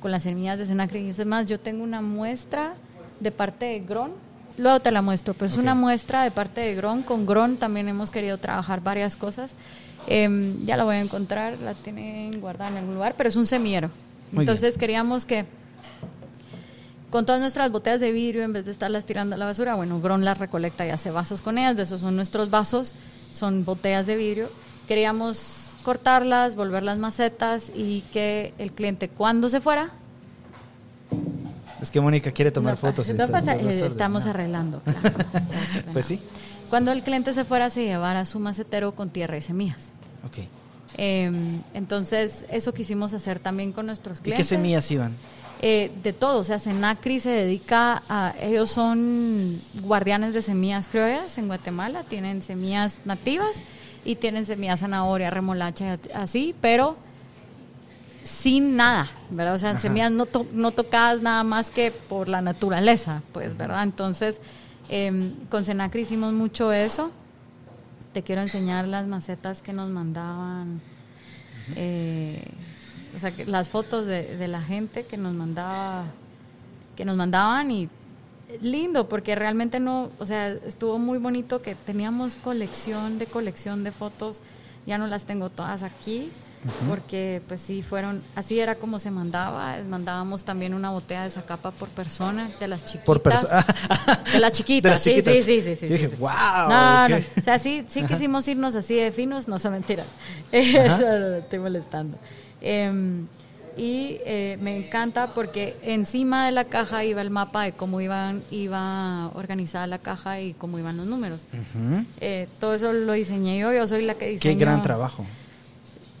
Con las semillas de Senacri. Y es más, yo tengo una muestra de parte de Gron. Luego te la muestro, pero es una muestra de parte de Gron. Con Gron también hemos querido trabajar varias cosas. Em, ya la voy a encontrar, la tienen guardada en algún lugar, pero es un semillero. Entonces queríamos que con todas nuestras botellas de vidrio, en vez de estarlas tirando a la basura, bueno, Gron las recolecta y hace vasos con ellas, de esos son nuestros vasos, son botellas de vidrio. Queríamos cortarlas, volverlas macetas y que el cliente cuando se fuera es que Mónica quiere tomar fotos. Eh, estamos [LAUGHS] arreglando, pues sí. Cuando el cliente se fuera, se llevara su macetero con tierra y semillas. Ok. Em, entonces, eso quisimos hacer también con nuestros clientes. ¿Y qué semillas iban? Eh, de todo, o sea, Senacri se dedica a, ellos son guardianes de semillas criollas en Guatemala, tienen semillas nativas y tienen semillas zanahoria, remolacha, así, pero sin nada, ¿verdad? O sea, semillas no, no tocadas nada más que por la naturaleza, pues, ¿verdad? Entonces, em, con Senacri hicimos mucho eso. Te quiero enseñar las macetas que nos mandaban, eh, o sea, las fotos de, de, la gente que nos mandaba, que nos mandaban y lindo, porque realmente no, o sea, estuvo muy bonito que teníamos colección de colección de fotos, ya no las tengo todas aquí, porque pues sí fueron, así era como se mandaba, mandábamos también una botella de capa por persona, de las chiquitas. Por [LAUGHS] de las chiquitas, sí, sí, sí, sí, sí, dije, wow. No, no, o sea, sí, sí quisimos irnos así de finos, no se mentira. [LAUGHS] Eso estoy molestando. Em, y eh, me encanta porque encima de la caja iba el mapa de cómo iban, iba organizada la caja y cómo iban los números. Eh, todo eso lo diseñé yo, yo soy la que diseñó. Qué gran trabajo.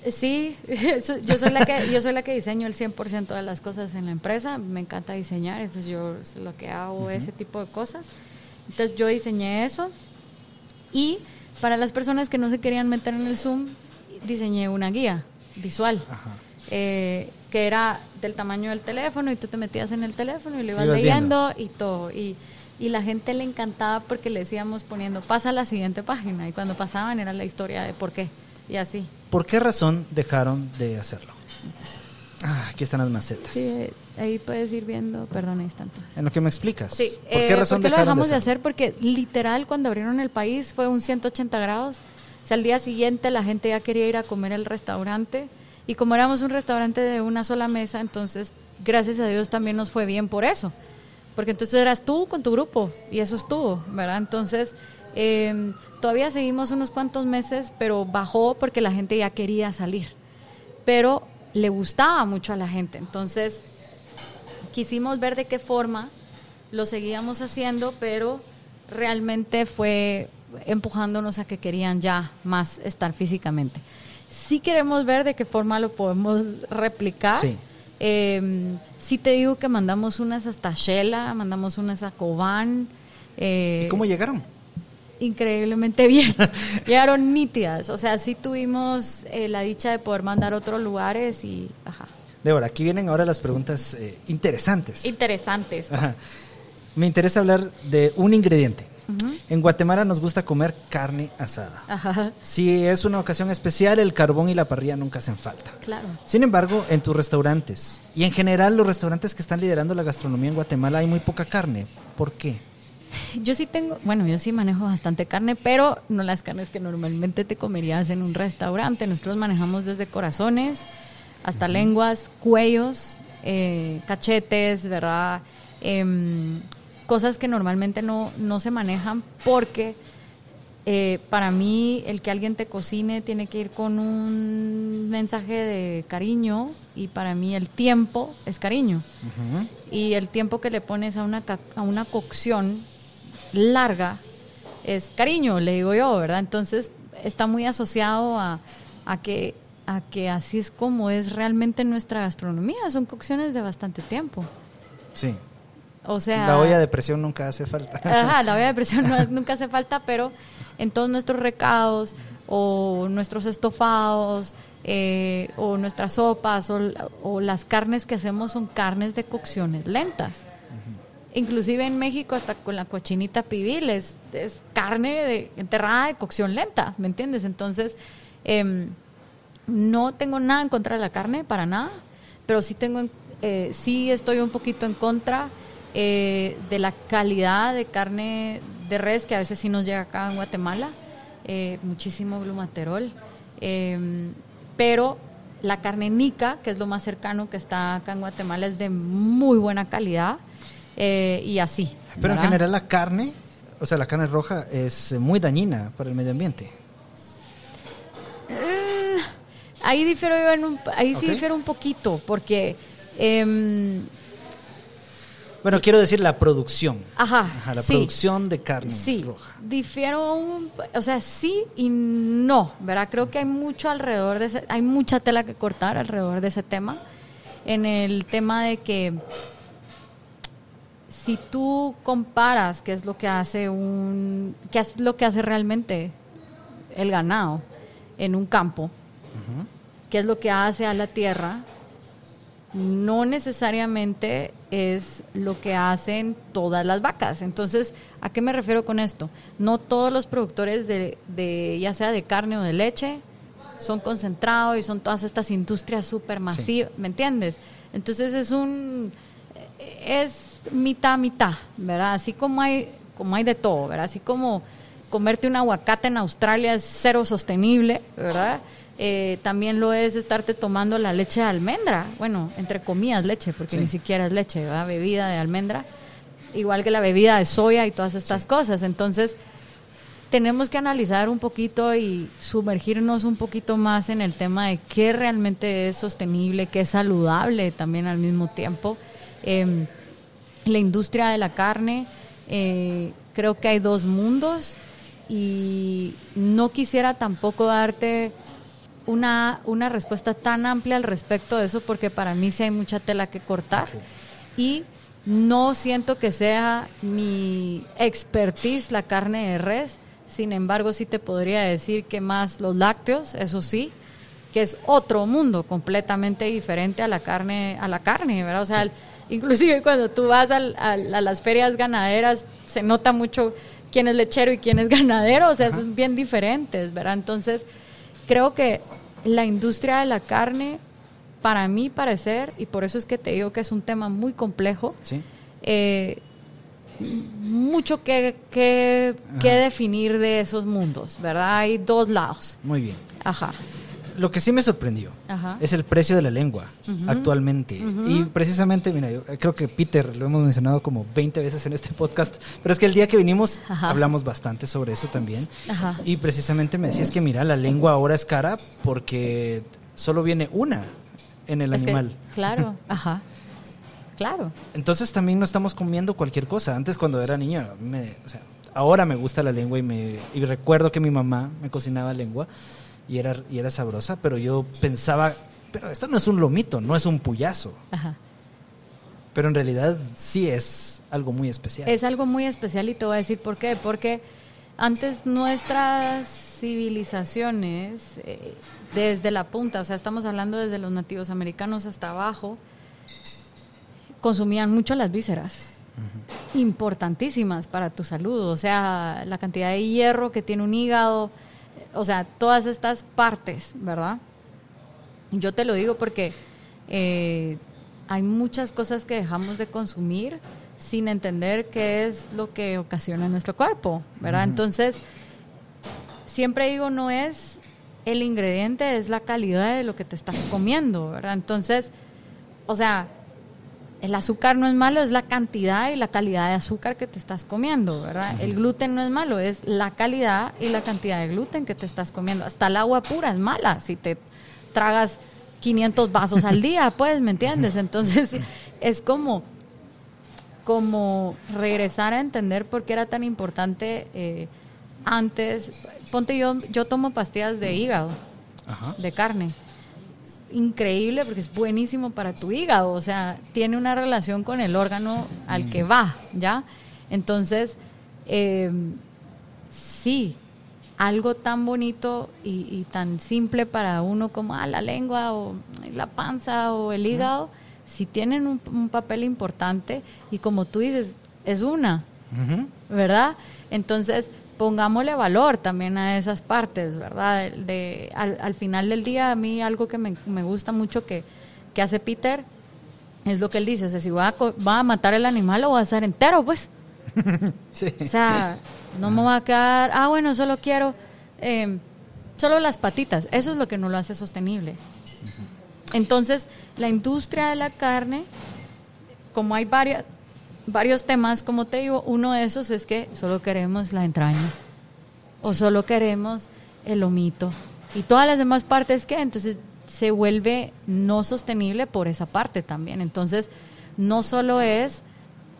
Sí, [LAUGHS] yo soy la que yo soy la que diseño el 100% de las cosas en la empresa, me encanta diseñar, entonces yo lo que hago ese tipo de cosas. Entonces yo diseñé eso y para las personas que no se querían meter en el Zoom, diseñé una guía visual. Eh, que era del tamaño del teléfono y tú te metías en el teléfono y lo ibas, leyendo y todo. Y, y la gente le encantaba porque le decíamos poniendo, pasa a la siguiente página. Y cuando pasaban era la historia de por qué y así. ¿Por qué razón dejaron de hacerlo? Ah, aquí están las macetas. Sí, ahí puedes ir viendo, perdón, ahí están En lo que me explicas. Sí, ¿Por qué eh, razón ¿por qué lo dejamos de hacer? Porque literal cuando abrieron el país fue un 180 grados. O sea, al día siguiente la gente ya quería ir a comer al restaurante. Y como éramos un restaurante de una sola mesa, entonces, gracias a Dios también nos fue bien por eso. Porque entonces eras tú con tu grupo y eso estuvo, ¿verdad? Entonces, eh, Todavía seguimos unos cuantos meses, pero bajó porque la gente ya quería salir. Pero le gustaba mucho a la gente. Entonces, quisimos ver de qué forma lo seguíamos haciendo, pero realmente fue empujándonos a que querían ya más estar físicamente. Sí queremos ver de qué forma lo podemos replicar. Sí. Em, sí te digo que mandamos unas hasta Shela, mandamos unas a Cobán. Eh, ¿Y cómo llegaron? Increíblemente bien. [LAUGHS] Llegaron nítidas. O sea, sí tuvimos eh, la dicha de poder mandar a otros lugares y. Ajá. Débora, aquí vienen ahora las preguntas eh, interesantes. Interesantes. Me interesa hablar de un ingrediente. En Guatemala nos gusta comer carne asada. Ajá. Si es una ocasión especial, el carbón y la parrilla nunca hacen falta. Claro. Sin embargo, en tus restaurantes y en general los restaurantes que están liderando la gastronomía en Guatemala hay muy poca carne. ¿Por qué? Yo sí tengo, bueno, yo sí manejo bastante carne, pero no las carnes que normalmente te comerías en un restaurante. Nosotros manejamos desde corazones hasta lenguas, cuellos, eh, cachetes, ¿verdad? Em, cosas que normalmente no, no se manejan porque eh, para mí el que alguien te cocine tiene que ir con un mensaje de cariño y para mí el tiempo es cariño. Y el tiempo que le pones a una, a una cocción larga es cariño, le digo yo, ¿verdad? Entonces está muy asociado a, a que a que así es como es realmente nuestra gastronomía. Son cocciones de bastante tiempo. Sí. O sea. La olla de presión nunca hace falta. [LAUGHS] Ajá, la olla de presión [LAUGHS] nunca hace falta, pero en todos nuestros recados o nuestros estofados eh, o nuestras sopas o, las carnes que hacemos son carnes de cocciones lentas. Inclusive en México hasta con la cochinita pibil es, carne de, enterrada de cocción lenta, ¿me entiendes? Entonces, eh, no tengo nada en contra de la carne, para nada, pero sí tengo, eh, sí estoy un poquito en contra eh, de la calidad de carne de res que a veces sí nos llega acá en Guatemala, eh, muchísimo glumaterol, em, pero la carne nica, que es lo más cercano que está acá en Guatemala, es de muy buena calidad y así. Pero en general la carne, o sea, la carne roja es muy dañina para el medio ambiente. Ahí difiero yo en un, ahí sí difiero un poquito, porque em, bueno, quiero decir la producción. Ajá. la producción de carne sí, roja. Difiero, un, o sea, sí y no, ¿verdad? Creo que hay mucho alrededor de ese, hay mucha tela que cortar alrededor de ese tema. En el tema de que si tú comparas qué es lo que hace un, qué es lo que hace realmente el ganado en un campo, qué es lo que hace a la tierra, no necesariamente es lo que hacen todas las vacas. Entonces, ¿a qué me refiero con esto? No todos los productores de, ya sea de carne o de leche, son concentrados y son todas estas industrias súper masivas, ¿me entiendes? Entonces es un, es mitad, mitad, ¿verdad? Así como hay, como hay de todo, ¿verdad? Así como comerte un aguacate en Australia es cero sostenible, ¿verdad? Eh, también lo es estarte tomando la leche de almendra, bueno, entre comillas leche, porque ni siquiera es leche, ¿verdad? bebida de almendra, igual que la bebida de soya y todas estas cosas. Entonces, tenemos que analizar un poquito y sumergirnos un poquito más en el tema de qué realmente es sostenible, qué es saludable también al mismo tiempo. Em, la industria de la carne, eh, creo que hay dos mundos y no quisiera tampoco darte una, una respuesta tan amplia al respecto de eso porque para mí sí hay mucha tela que cortar y no siento que sea mi expertise la carne de res, sin embargo sí te podría decir que más los lácteos, eso sí, que es otro mundo completamente diferente a la carne, a la carne, ¿verdad? O sea, inclusive cuando tú vas a las ferias ganaderas se nota mucho quién es lechero y quién es ganadero, o sea, son bien diferentes, ¿verdad? Entonces, creo que la industria de la carne, para mí parecer, y por eso es que te digo que es un tema muy complejo, eh, mucho que, que, definir de esos mundos, ¿verdad? Hay dos lados. Muy bien. Ajá lo que sí me sorprendió es el precio de la lengua actualmente. Y precisamente, mira, yo creo que Peter lo hemos mencionado como 20 veces en este podcast, pero es que el día que vinimos hablamos bastante sobre eso también. Y precisamente me decías que, mira, la lengua ahora es cara porque solo viene una en el animal. claro, [LAUGHS] ajá. Claro. Entonces también no estamos comiendo cualquier cosa. Antes cuando era niño, ahora me gusta la lengua y, me, y recuerdo que mi mamá me cocinaba lengua y era, y era sabrosa, pero yo pensaba, pero esto no es un lomito, no es un puyazo. Ajá. Pero en realidad sí es algo muy especial. Es algo muy especial y te voy a decir por qué. Porque antes nuestras civilizaciones, eh, desde la punta, o sea, estamos hablando desde los nativos americanos hasta abajo, consumían mucho las vísceras. Importantísimas para tu salud. O sea, la cantidad de hierro que tiene un hígado, o sea, todas estas partes, ¿verdad? Yo te lo digo porque eh, hay muchas cosas que dejamos de consumir sin entender qué es lo que ocasiona nuestro cuerpo, ¿verdad? Entonces, siempre digo, no es el ingrediente, es la calidad de lo que te estás comiendo, ¿verdad? Entonces, o sea, el azúcar no es malo, es la cantidad y la calidad de azúcar que te estás comiendo, ¿verdad? El gluten no es malo, es la calidad y la cantidad de gluten que te estás comiendo. Hasta el agua pura es mala si te tragas 500 vasos al día, pues, ¿me entiendes? Entonces, es como, como regresar a entender por qué era tan importante eh, antes. Ponte yo, yo tomo pastillas de hígado, de carne increíble porque es buenísimo para tu hígado, o sea, tiene una relación con el órgano al que va, ¿ya? Entonces, em, sí, algo tan bonito y, tan simple para uno como ah, la lengua o la panza o el hígado, sí tienen un, papel importante y como tú dices, es una, ¿verdad? Entonces, pongámosle valor también a esas partes, ¿verdad? De, al, final del día, a mí algo que me, gusta mucho que, hace Peter es lo que él dice, o sea, si va a, va a matar el animal, lo va a hacer entero, pues. [LAUGHS] O sea, no me va a quedar, ah, bueno, solo quiero, eh, solo las patitas, eso es lo que no lo hace sostenible. Entonces, la industria de la carne, como hay varias, varios temas, como te digo, uno de esos es que solo queremos la entraña o solo queremos el lomito y todas las demás partes que entonces se vuelve no sostenible por esa parte también. Entonces, no solo es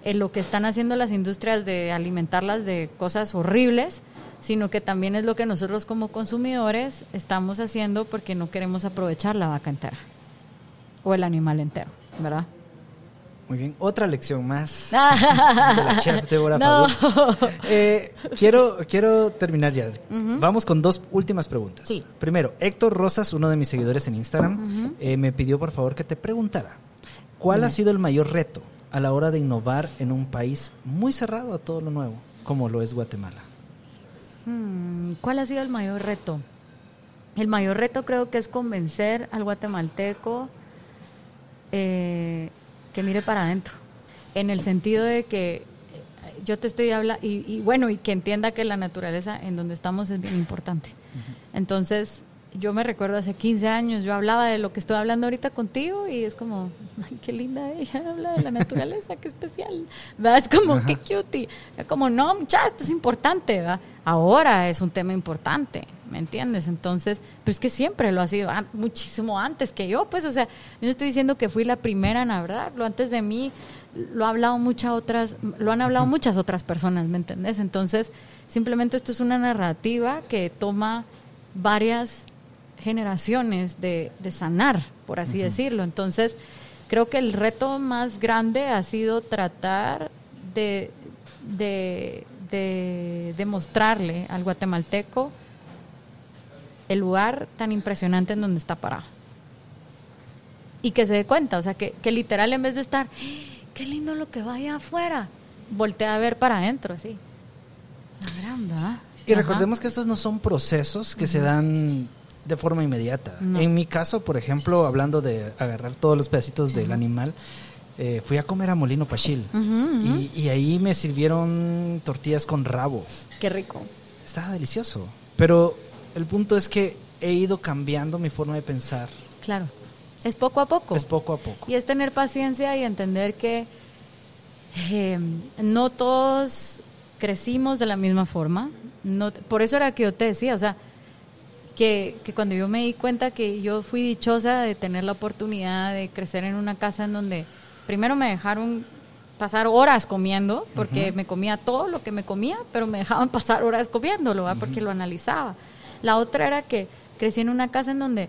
lo que están haciendo las industrias de alimentarlas de cosas horribles, sino que también es lo que nosotros como consumidores estamos haciendo porque no queremos aprovechar la vaca entera o el animal entero, ¿verdad? Muy bien, otra lección más [LAUGHS] de la chef Débora no. eh, quiero, quiero terminar ya. Vamos con dos últimas preguntas. Primero, Héctor Rosas, uno de mis seguidores en Instagram, eh, me pidió por favor que te preguntara, ¿cuál ha sido el mayor reto a la hora de innovar en un país muy cerrado a todo lo nuevo, como lo es Guatemala? Hmm, ¿Cuál ha sido el mayor reto? El mayor reto creo que es convencer al guatemalteco eh, que mire para adentro, en el sentido de que eh, yo te estoy hablando, y, bueno, y que entienda que la naturaleza en donde estamos es bien importante. Entonces, yo me recuerdo hace 15 años, yo hablaba de lo que estoy hablando ahorita contigo y es como, ay, qué linda ella [LAUGHS] habla de la naturaleza, qué especial, ¿verdad? Es como, qué cutie. Es como, no, muchachos, esto es importante, ¿verdad? Ahora es un tema importante, ¿me entiendes? Entonces, pues que siempre lo ha sido, muchísimo antes que yo, pues, o sea, yo no estoy diciendo que fui la primera en hablarlo, antes de mí lo ha hablado muchas otras, lo han hablado muchas otras personas, ¿me entiendes? Entonces, simplemente esto es una narrativa que toma varias generaciones de, de por así decirlo. Entonces, creo que el reto más grande ha sido tratar de, de, de demostrarle al guatemalteco el lugar tan impresionante en donde está parado. Y que se dé cuenta, o sea, que, que literal en vez de estar, ¡Ah! qué lindo lo que vaya afuera, voltea a ver para adentro, sí. Y recordemos que estos no son procesos que se dan de forma inmediata. En mi caso, por ejemplo, hablando de agarrar todos los pedacitos del animal, eh, fui a comer a Molino Pachil Y, ahí me sirvieron tortillas con rabo. Qué rico. Estaba delicioso. Pero el punto es que he ido cambiando mi forma de pensar. Claro. Es poco a poco. Es poco a poco. Y es tener paciencia y entender que eh, no todos crecimos de la misma forma. No, por eso era que yo te decía, o sea, que, cuando yo me di cuenta que yo fui dichosa de tener la oportunidad de crecer en una casa en donde primero me dejaron pasar horas comiendo, porque me comía todo lo que me comía, pero me dejaban [LAUGHS] pasar horas comiéndolo, porque lo analizaba. La otra era que crecí en una casa en donde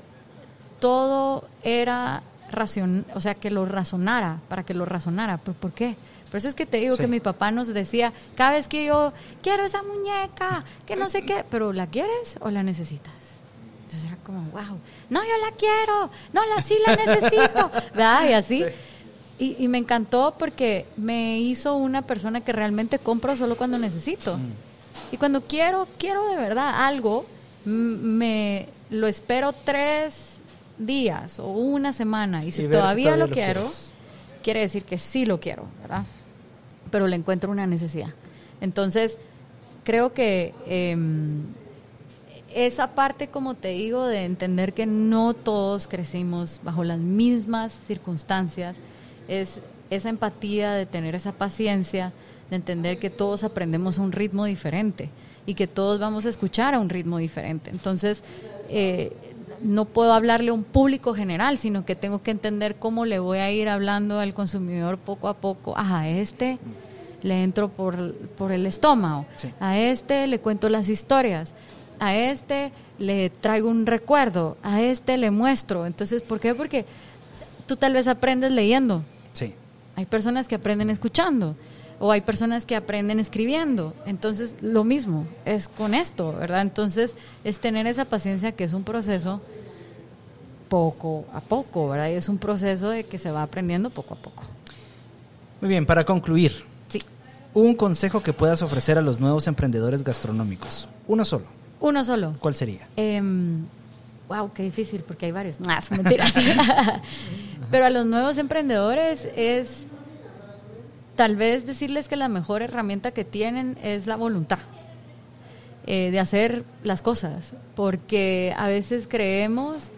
todo era racion, o sea, que lo razonara, para que lo razonara. ¿Por, qué? Por eso es que te digo que mi papá nos decía, cada vez que yo quiero esa muñeca, que no sé qué, pero ¿la quieres o la necesitas? Entonces era como, wow, no, yo la quiero, no, la sí la necesito, [LAUGHS] ¿verdad? Y así. Y, y, me encantó porque me hizo una persona que realmente compro solo cuando necesito. Mm. Y cuando quiero, quiero de verdad algo, me lo espero tres días o una semana. Y si todavía, lo, quiero, quiere decir que sí lo quiero, ¿verdad? pero le encuentro una necesidad. Entonces, creo que em, esa parte, como te digo, de entender que no todos crecimos bajo las mismas circunstancias, es esa empatía de tener esa paciencia, de entender que todos aprendemos a un ritmo diferente y que todos vamos a escuchar a un ritmo diferente. Entonces, eh, no puedo hablarle a un público general, sino que tengo que entender cómo le voy a ir hablando al consumidor poco a poco. a este le entro por, por el estómago, a este le cuento las historias, a este le traigo un recuerdo, a este le muestro. Entonces, ¿por qué? Porque tú tal vez aprendes leyendo. Sí. Hay personas que aprenden escuchando o hay personas que aprenden escribiendo. Entonces, lo mismo es con esto, ¿verdad? Entonces, es tener esa paciencia que es un proceso poco a poco, ¿verdad? Y es un proceso de que se va aprendiendo poco a poco. Muy bien, para concluir. Sí. Un consejo que puedas ofrecer a los nuevos emprendedores gastronómicos. Uno solo. Uno solo. ¿Cuál sería? wow, qué difícil porque hay varios. No, mentiras. [LAUGHS] Pero a los nuevos emprendedores es tal vez decirles que la mejor herramienta que tienen es la voluntad eh, de hacer las cosas, porque a veces creemos,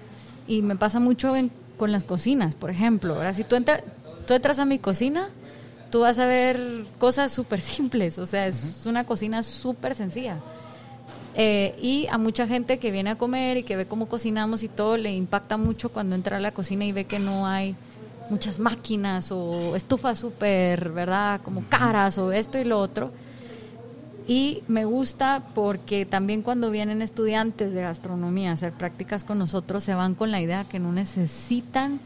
y me pasa mucho con las cocinas, por ejemplo, ahora si tú, tú entras a mi cocina, tú vas a ver cosas súper simples, o sea, es una cocina súper sencilla. Eh, y a mucha gente que viene a comer y que ve cómo cocinamos y todo, le impacta mucho cuando entra a la cocina y ve que no hay muchas máquinas o estufas súper, ¿verdad? Como caras o esto y lo otro. Y me gusta porque también cuando vienen estudiantes de gastronomía a hacer prácticas con nosotros, se van con la idea que no necesitan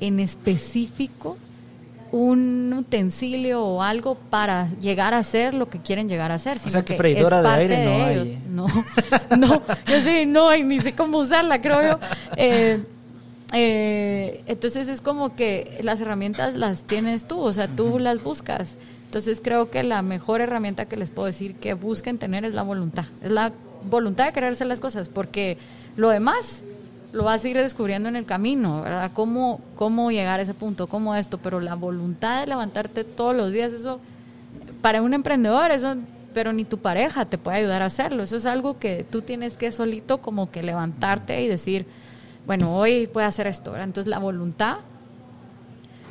en específico un utensilio o algo para llegar a hacer lo que quieren llegar a hacer. o sea que, freidora de aire no hay. No, [LAUGHS] no, yo sí, no, y ni sé cómo usarla, creo yo. Eh, [LAUGHS] eh, entonces es como que las herramientas las tienes tú, o sea, tú las buscas. Entonces creo que la mejor herramienta que les puedo decir que busquen tener es la voluntad. Es la voluntad de querer hacer las cosas, porque lo demás lo vas a ir descubriendo en el camino, ¿verdad? Cómo, cómo llegar a ese punto, cómo esto, pero la voluntad de levantarte todos los días, eso, para un emprendedor, eso, pero ni tu pareja te puede ayudar a hacerlo. Eso es algo que tú tienes que solito como que levantarte y decir, bueno, hoy puedo hacer esto. ¿verdad? Entonces la voluntad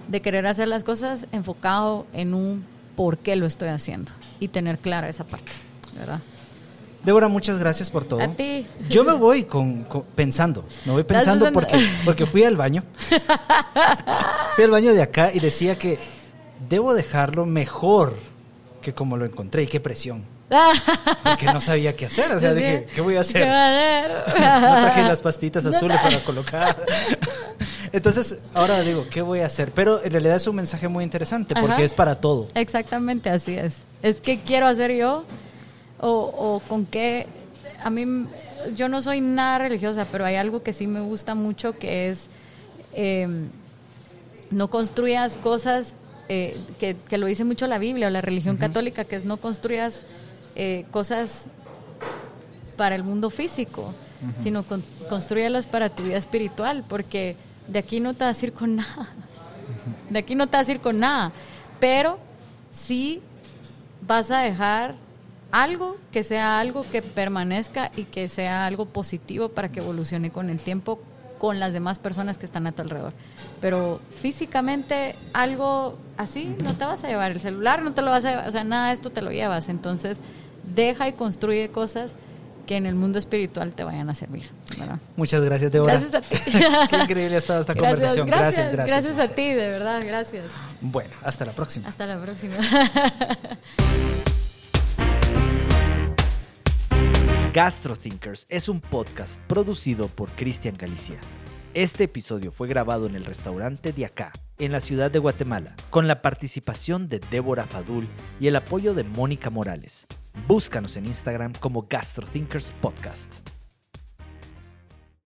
de querer hacer las cosas enfocado en un por qué lo estoy haciendo y tener clara esa parte, ¿verdad? Débora, muchas gracias por todo. A ti. Yo me voy con, pensando, me voy pensando porque, porque fui al baño. [LAUGHS] fui al baño de acá y decía que debo dejarlo mejor que como lo encontré y qué presión. Porque no sabía qué hacer, o sea, dije, ¿qué voy a hacer? no traje las pastitas azules para colocar. Entonces, ahora digo, ¿qué voy a hacer? Pero en realidad es un mensaje muy interesante porque es para todo. Exactamente, así es. Es que quiero hacer yo o, con qué. A mí, yo no soy nada religiosa, pero hay algo que sí me gusta mucho que es. Em, no construyas cosas eh, que, lo dice mucho la Biblia o la religión católica, que es no construyas eh, cosas para el mundo físico, sino con, construyalas para tu vida espiritual, porque de aquí no te vas a ir con [LAUGHS] nada. De aquí no te vas a ir con nada. Pero sí vas a dejar algo que sea algo que permanezca y que sea algo positivo para que evolucione con el tiempo con las demás personas que están a tu alrededor. Pero físicamente algo así no te vas a llevar. El celular no te lo vas a llevar, o sea, nada de esto te lo llevas. Entonces, deja y construye cosas que en el mundo espiritual te vayan a servir. Muchas gracias, Débora. Gracias a ti. [LAUGHS] Qué increíble ha estado esta conversación. Gracias, gracias. Gracias a ti, de verdad, gracias. Bueno, hasta la próxima. Hasta la próxima. [LAUGHS] GastroThinkers es un podcast producido por Cristian Galicia. Este episodio fue grabado en el restaurante de acá, en la ciudad de Guatemala, con la participación de Débora Fadul y el apoyo de Mónica Morales. Búscanos en Instagram como GastroThinkers Podcast.